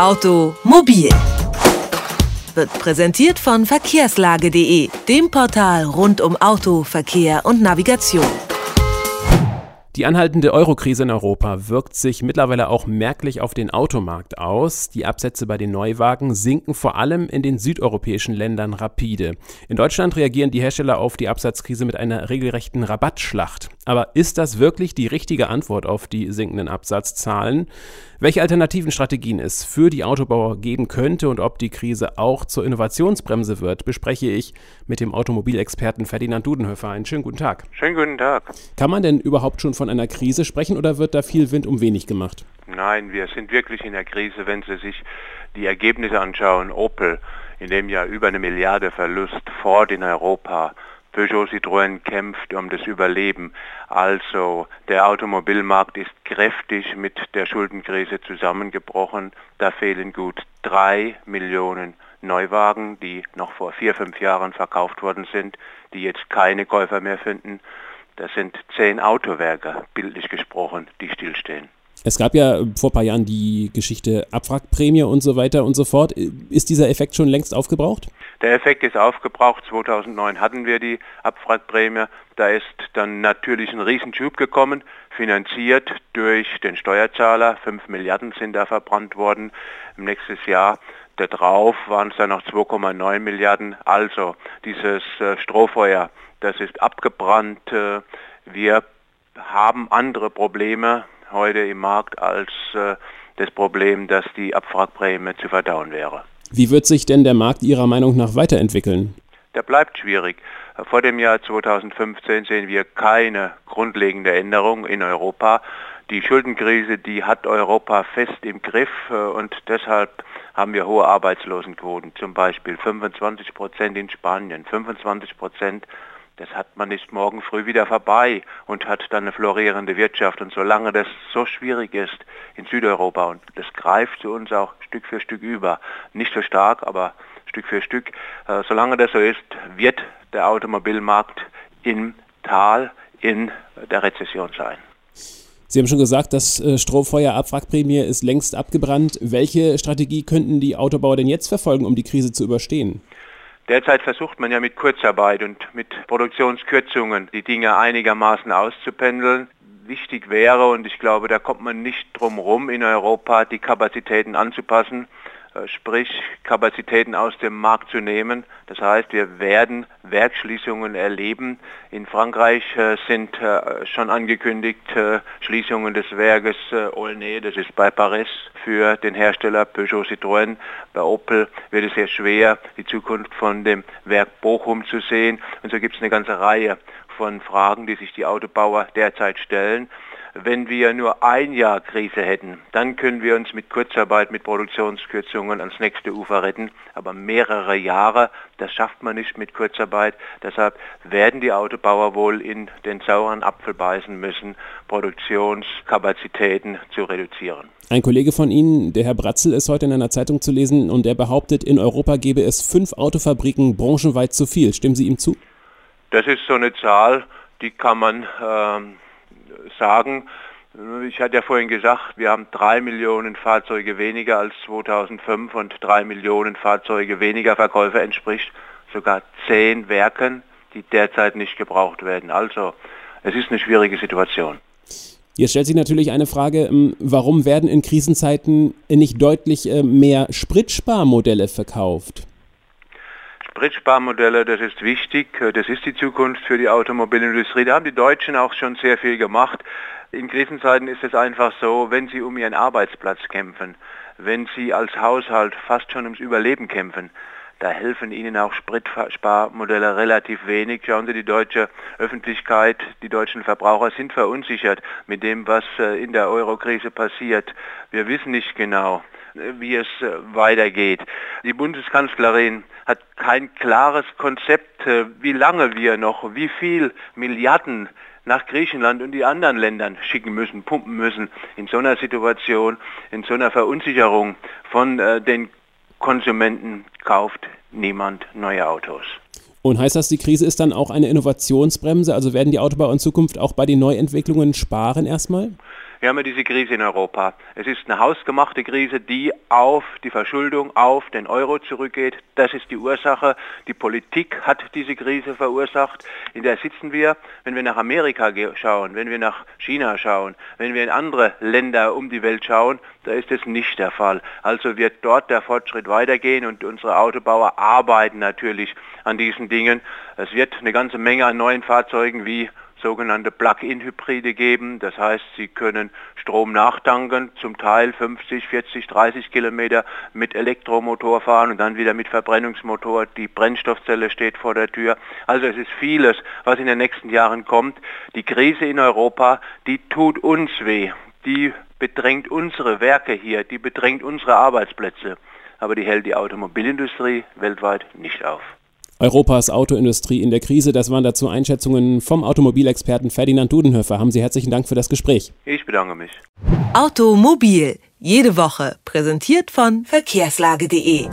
Automobil wird präsentiert von verkehrslage.de, dem Portal rund um Auto, Verkehr und Navigation. Die anhaltende Eurokrise in Europa wirkt sich mittlerweile auch merklich auf den Automarkt aus. Die Absätze bei den Neuwagen sinken vor allem in den südeuropäischen Ländern rapide. In Deutschland reagieren die Hersteller auf die Absatzkrise mit einer regelrechten Rabattschlacht. Aber ist das wirklich die richtige Antwort auf die sinkenden Absatzzahlen? Welche alternativen Strategien es für die Autobauer geben könnte und ob die Krise auch zur Innovationsbremse wird, bespreche ich mit dem Automobilexperten Ferdinand Dudenhöfer. Einen schönen guten Tag. Schönen guten Tag. Kann man denn überhaupt schon von einer Krise sprechen oder wird da viel Wind um wenig gemacht? Nein, wir sind wirklich in der Krise, wenn Sie sich die Ergebnisse anschauen. Opel, in dem Jahr über eine Milliarde Verlust, Ford in Europa, Peugeot Citroën kämpft um das Überleben. Also der Automobilmarkt ist kräftig mit der Schuldenkrise zusammengebrochen. Da fehlen gut drei Millionen Neuwagen, die noch vor vier, fünf Jahren verkauft worden sind, die jetzt keine Käufer mehr finden. Das sind zehn Autowerke, bildlich gesprochen, die stillstehen. Es gab ja vor ein paar Jahren die Geschichte Abwrackprämie und so weiter und so fort. Ist dieser Effekt schon längst aufgebraucht? Der Effekt ist aufgebraucht. 2009 hatten wir die Abwrackprämie. Da ist dann natürlich ein Riesenschub gekommen, finanziert durch den Steuerzahler. 5 Milliarden sind da verbrannt worden. Im nächsten Jahr darauf waren es dann noch 2,9 Milliarden. Also dieses äh, Strohfeuer, das ist abgebrannt. Äh, wir haben andere Probleme heute im Markt als äh, das Problem, dass die Abwrackprämie zu verdauen wäre. Wie wird sich denn der Markt Ihrer Meinung nach weiterentwickeln? Der bleibt schwierig. Vor dem Jahr 2015 sehen wir keine grundlegende Änderung in Europa. Die Schuldenkrise, die hat Europa fest im Griff äh, und deshalb haben wir hohe Arbeitslosenquoten, zum Beispiel 25 Prozent in Spanien, 25 Prozent das hat man nicht morgen früh wieder vorbei und hat dann eine florierende Wirtschaft. Und solange das so schwierig ist in Südeuropa und das greift zu uns auch Stück für Stück über, nicht so stark, aber Stück für Stück, äh, solange das so ist, wird der Automobilmarkt im Tal in der Rezession sein. Sie haben schon gesagt, das äh, Strohfeuer-Abwrackprämie ist längst abgebrannt. Welche Strategie könnten die Autobauer denn jetzt verfolgen, um die Krise zu überstehen? Derzeit versucht man ja mit Kurzarbeit und mit Produktionskürzungen die Dinge einigermaßen auszupendeln. Wichtig wäre, und ich glaube, da kommt man nicht drum rum, in Europa die Kapazitäten anzupassen. Äh, sprich Kapazitäten aus dem Markt zu nehmen. Das heißt, wir werden Werksschließungen erleben. In Frankreich äh, sind äh, schon angekündigt Schließungen des Werkes Aulnay, das ist bei Paris, für den Hersteller Peugeot Citroën. Bei Opel wird es sehr schwer, die Zukunft von dem Werk Bochum zu sehen. Und so gibt es eine ganze Reihe von Fragen, die sich die Autobauer derzeit stellen. Wenn wir nur ein Jahr Krise hätten, dann können wir uns mit Kurzarbeit, mit Produktionskürzungen ans nächste Ufer retten. Aber mehrere Jahre, das schafft man nicht mit Kurzarbeit. Deshalb werden die Autobauer wohl in den sauren Apfel beißen müssen, Produktionskapazitäten zu reduzieren. Ein Kollege von Ihnen, der Herr Bratzel, ist heute in einer Zeitung zu lesen und er behauptet, in Europa gäbe es fünf Autofabriken branchenweit zu viel. Stimmen Sie ihm zu? Das ist so eine Zahl, die kann man ähm, sagen. Ich hatte ja vorhin gesagt, wir haben drei Millionen Fahrzeuge weniger als 2005 und drei Millionen Fahrzeuge weniger Verkäufe entspricht sogar zehn Werken, die derzeit nicht gebraucht werden. Also es ist eine schwierige Situation. Jetzt stellt sich natürlich eine Frage, ähm, warum werden in Krisenzeiten nicht deutlich äh, mehr Spritsparmodelle verkauft? Spritsparmodelle, das ist wichtig, das ist die Zukunft für die Automobilindustrie. Da haben die Deutschen auch schon sehr viel gemacht. In Krisenzeiten ist es einfach so, wenn sie um ihren Arbeitsplatz kämpfen, wenn sie als Haushalt fast schon ums Überleben kämpfen, da helfen ihnen auch Spritsparmodelle relativ wenig. Schauen Sie, die deutsche Öffentlichkeit, die deutschen Verbraucher sind verunsichert mit dem, was äh, in der Eurokrise passiert. Wir wissen nicht genau, wie es äh, weitergeht. Die Bundeskanzlerin hat kein klares Konzept, äh, wie lange wir noch, wie viel Milliarden nach Griechenland und die anderen Ländern schicken müssen, pumpen müssen. In so einer Situation, in so einer Verunsicherung von äh, den Konsumenten kauft niemand neue Autos. Und heißt das, die Krise ist dann auch eine Innovationsbremse? Also werden die Autobauer in Zukunft auch bei den Neuentwicklungen sparen erstmal? Wir haben ja diese Krise in Europa. Es ist eine hausgemachte Krise, die auf die Verschuldung, auf den Euro zurückgeht. Das ist die Ursache. Die Politik hat diese Krise verursacht. In der sitzen wir, wenn wir nach Amerika schauen, wenn wir nach China schauen, wenn wir in andere Länder um die Welt schauen, da ist es nicht der Fall. Also wird dort der Fortschritt weitergehen und unsere Autobauer arbeiten natürlich an diesen Dingen. Es wird eine ganze Menge an neuen Fahrzeugen wie sogenannte Plug-in-Hybride geben. Das heißt, Sie können Strom nachtanken, zum Teil 50, 40, 30 Kilometer mit Elektromotor fahren und dann wieder mit Verbrennungsmotor. Die Brennstoffzelle steht vor der Tür. Also es ist vieles, was in den nächsten Jahren kommt. Die Krise in Europa, die tut uns weh. Die bedrängt unsere Werke hier, die bedrängt unsere Arbeitsplätze. Aber die hält die Automobilindustrie weltweit nicht auf. Europas Autoindustrie in der Krise. Das waren dazu Einschätzungen vom Automobilexperten Ferdinand Dudenhöfer. Haben Sie herzlichen Dank für das Gespräch. Ich bedanke mich. Automobil, jede Woche, präsentiert von verkehrslage.de.